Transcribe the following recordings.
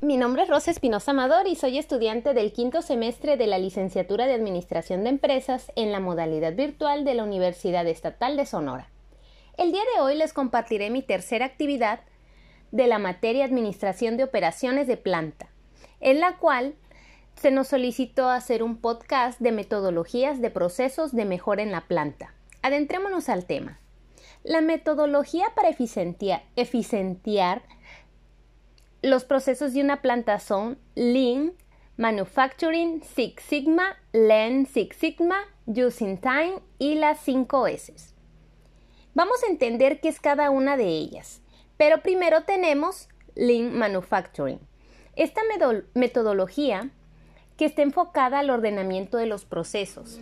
Mi nombre es Rosa Espinosa Amador y soy estudiante del quinto semestre de la licenciatura de Administración de Empresas en la modalidad virtual de la Universidad Estatal de Sonora. El día de hoy les compartiré mi tercera actividad de la materia Administración de Operaciones de Planta, en la cual se nos solicitó hacer un podcast de metodologías de procesos de mejora en la planta. Adentrémonos al tema. La metodología para eficientiar, eficientiar los procesos de una planta son Lean, Manufacturing, Six Sigma, Lean Six Sigma, Using Time y las 5 S. Vamos a entender qué es cada una de ellas, pero primero tenemos Lean Manufacturing. Esta metodología que está enfocada al ordenamiento de los procesos.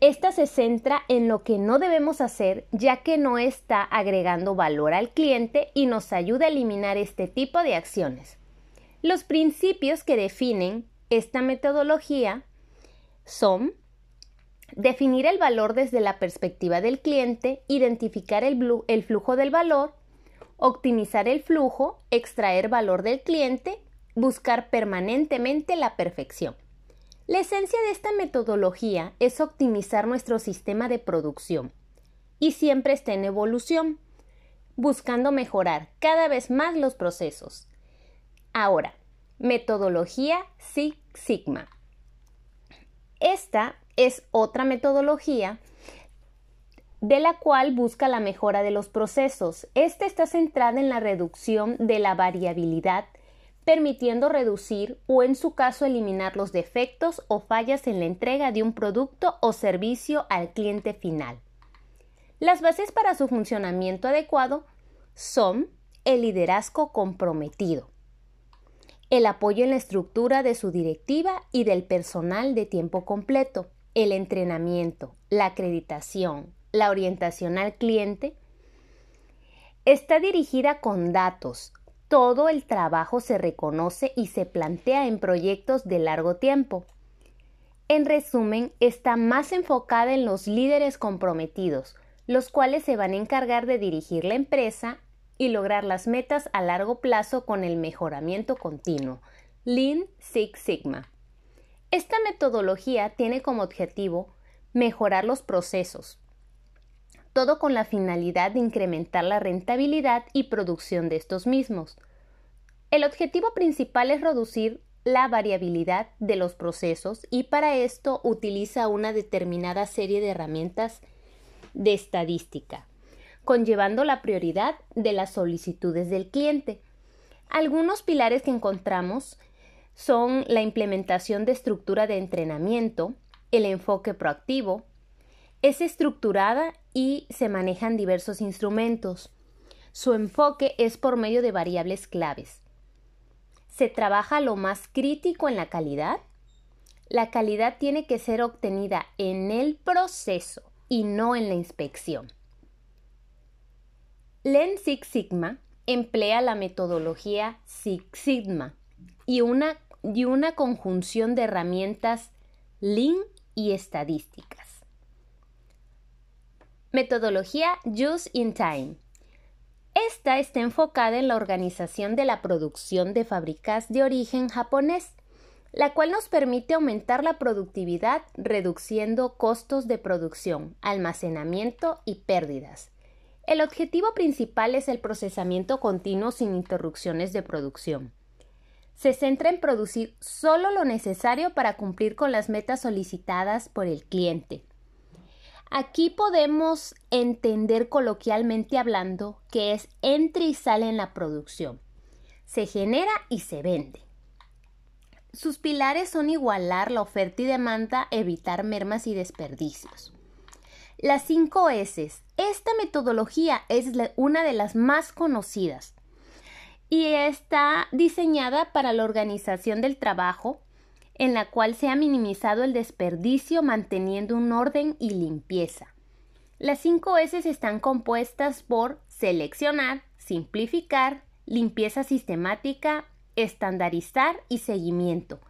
Esta se centra en lo que no debemos hacer ya que no está agregando valor al cliente y nos ayuda a eliminar este tipo de acciones. Los principios que definen esta metodología son definir el valor desde la perspectiva del cliente, identificar el, flujo del valor, optimizar el flujo, extraer valor del cliente, buscar permanentemente la perfección. La esencia de esta metodología es optimizar nuestro sistema de producción y siempre está en evolución, buscando mejorar cada vez más los procesos. Ahora, metodología Six Sigma. Esta es otra metodología de la cual busca la mejora de los procesos. Esta está centrada en la reducción de la variabilidad permitiendo reducir o en su caso eliminar los defectos o fallas en la entrega de un producto o servicio al cliente final. Las bases para su funcionamiento adecuado son el liderazgo comprometido, el apoyo en la estructura de su directiva y del personal de tiempo completo, el entrenamiento, la acreditación, la orientación al cliente, está dirigida con datos, todo el trabajo se reconoce y se plantea en proyectos de largo tiempo. En resumen, está más enfocada en los líderes comprometidos, los cuales se van a encargar de dirigir la empresa y lograr las metas a largo plazo con el mejoramiento continuo. Lean Six Sigma. Esta metodología tiene como objetivo mejorar los procesos, todo con la finalidad de incrementar la rentabilidad y producción de estos mismos. El objetivo principal es reducir la variabilidad de los procesos y para esto utiliza una determinada serie de herramientas de estadística, conllevando la prioridad de las solicitudes del cliente. Algunos pilares que encontramos son la implementación de estructura de entrenamiento, el enfoque proactivo, es estructurada y se manejan diversos instrumentos. Su enfoque es por medio de variables claves. Se trabaja lo más crítico en la calidad. La calidad tiene que ser obtenida en el proceso y no en la inspección. Lean Six Sigma emplea la metodología Six Sigma y una, y una conjunción de herramientas Lean y estadísticas. Metodología Use in Time. Esta está enfocada en la organización de la producción de fábricas de origen japonés, la cual nos permite aumentar la productividad reduciendo costos de producción, almacenamiento y pérdidas. El objetivo principal es el procesamiento continuo sin interrupciones de producción. Se centra en producir solo lo necesario para cumplir con las metas solicitadas por el cliente Aquí podemos entender coloquialmente hablando que es entra y sale en la producción. Se genera y se vende. Sus pilares son igualar la oferta y demanda, evitar mermas y desperdicios. Las 5 S. Esta metodología es una de las más conocidas y está diseñada para la organización del trabajo, en la cual se ha minimizado el desperdicio manteniendo un orden y limpieza. Las 5 S están compuestas por seleccionar, simplificar, limpieza sistemática, estandarizar y seguimiento.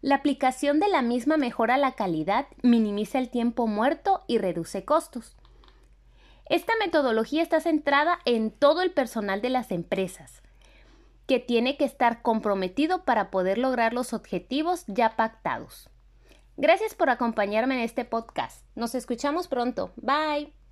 La aplicación de la misma mejora la calidad, minimiza el tiempo muerto y reduce costos. Esta metodología está centrada en todo el personal de las empresas, que tiene que estar comprometido para poder lograr los objetivos ya pactados. Gracias por acompañarme en este podcast. Nos escuchamos pronto. Bye.